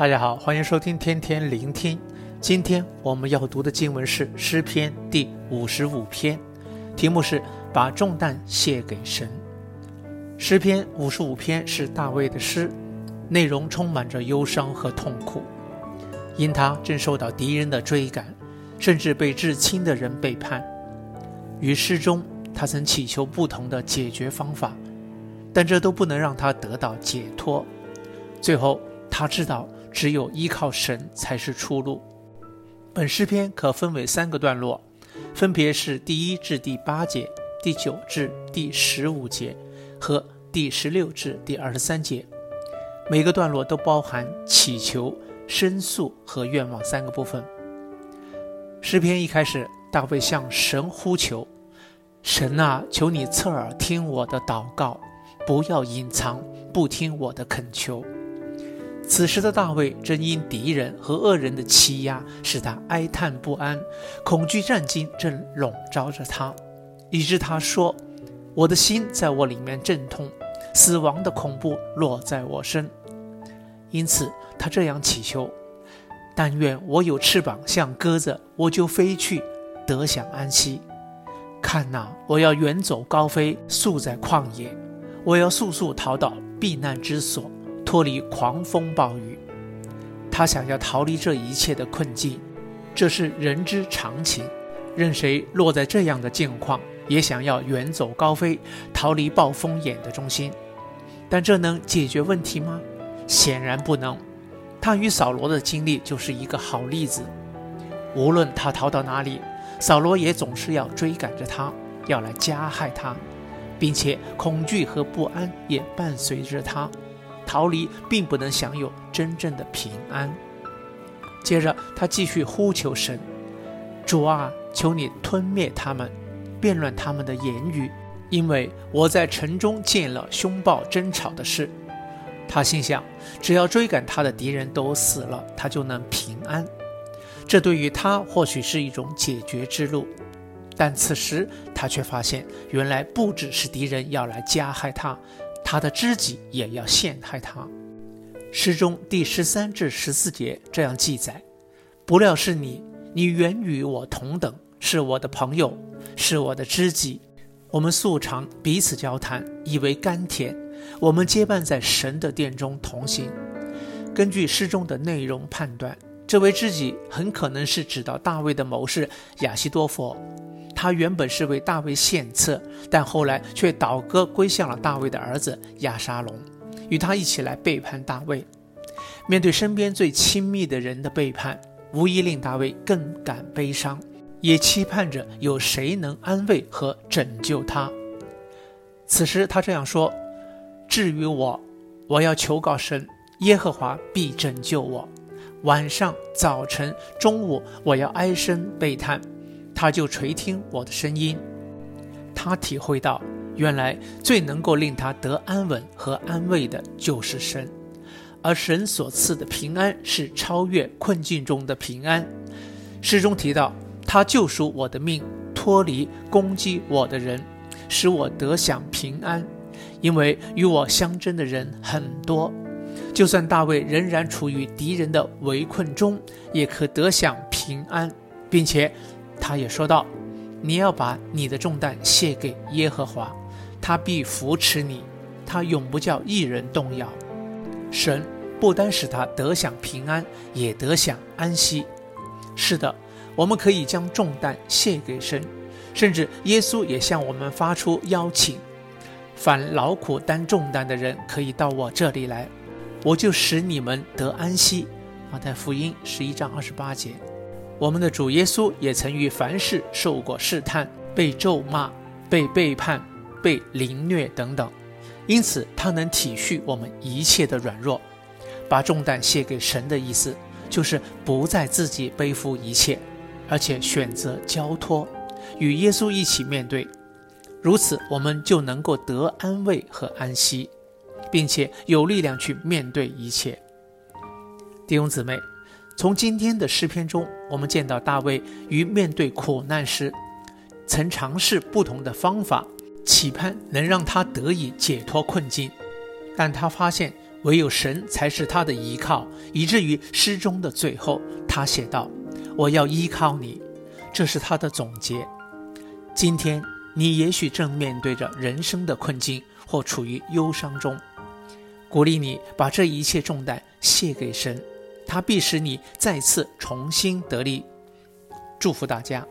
大家好，欢迎收听天天聆听。今天我们要读的经文是诗篇第五十五篇，题目是“把重担卸给神”。诗篇五十五篇是大卫的诗，内容充满着忧伤和痛苦，因他正受到敌人的追赶，甚至被至亲的人背叛。于诗中，他曾祈求不同的解决方法，但这都不能让他得到解脱。最后，他知道只有依靠神才是出路。本诗篇可分为三个段落，分别是第一至第八节、第九至第十五节和第十六至第二十三节。每个段落都包含祈求、申诉和愿望三个部分。诗篇一开始，大卫向神呼求：“神啊，求你侧耳听我的祷告，不要隐藏，不听我的恳求。”此时的大卫正因敌人和恶人的欺压，使他哀叹不安，恐惧战惊正笼罩着他，以致他说：“我的心在我里面阵痛，死亡的恐怖落在我身。”因此，他这样祈求：“但愿我有翅膀，像鸽子，我就飞去，得享安息。看哪，我要远走高飞，宿在旷野，我要速速逃到避难之所。”脱离狂风暴雨，他想要逃离这一切的困境，这是人之常情。任谁落在这样的境况，也想要远走高飞，逃离暴风眼的中心。但这能解决问题吗？显然不能。他与扫罗的经历就是一个好例子。无论他逃到哪里，扫罗也总是要追赶着他，要来加害他，并且恐惧和不安也伴随着他。逃离并不能享有真正的平安。接着，他继续呼求神：“主啊，求你吞灭他们，辩论他们的言语，因为我在城中见了凶暴争吵的事。”他心想，只要追赶他的敌人都死了，他就能平安。这对于他或许是一种解决之路，但此时他却发现，原来不只是敌人要来加害他。他的知己也要陷害他。诗中第十三至十四节这样记载：不料是你，你原与我同等，是我的朋友，是我的知己。我们素常彼此交谈，以为甘甜。我们结伴在神的殿中同行。根据诗中的内容判断，这位知己很可能是指到大卫的谋士亚希多弗。他原本是为大卫献策，但后来却倒戈归向了大卫的儿子亚沙龙，与他一起来背叛大卫。面对身边最亲密的人的背叛，无疑令大卫更感悲伤，也期盼着有谁能安慰和拯救他。此时他这样说：“至于我，我要求告神，耶和华必拯救我。晚上、早晨、中午，我要唉声悲叹。”他就垂听我的声音，他体会到，原来最能够令他得安稳和安慰的就是神，而神所赐的平安是超越困境中的平安。诗中提到，他救赎我的命，脱离攻击我的人，使我得享平安。因为与我相争的人很多，就算大卫仍然处于敌人的围困中，也可得享平安，并且。他也说道：“你要把你的重担卸给耶和华，他必扶持你，他永不叫一人动摇。神不单使他得享平安，也得享安息。是的，我们可以将重担卸给神，甚至耶稣也向我们发出邀请：凡劳苦担重担的人，可以到我这里来，我就使你们得安息。”马太福音十一章二十八节。我们的主耶稣也曾于凡事受过试探，被咒骂、被背叛、被凌虐等等，因此他能体恤我们一切的软弱。把重担卸给神的意思，就是不再自己背负一切，而且选择交托，与耶稣一起面对。如此，我们就能够得安慰和安息，并且有力量去面对一切。弟兄姊妹。从今天的诗篇中，我们见到大卫于面对苦难时，曾尝试不同的方法，期盼能让他得以解脱困境，但他发现唯有神才是他的依靠，以至于诗中的最后，他写道：“我要依靠你。”这是他的总结。今天你也许正面对着人生的困境，或处于忧伤中，鼓励你把这一切重担卸给神，他必使你再次重新得力。祝福大家。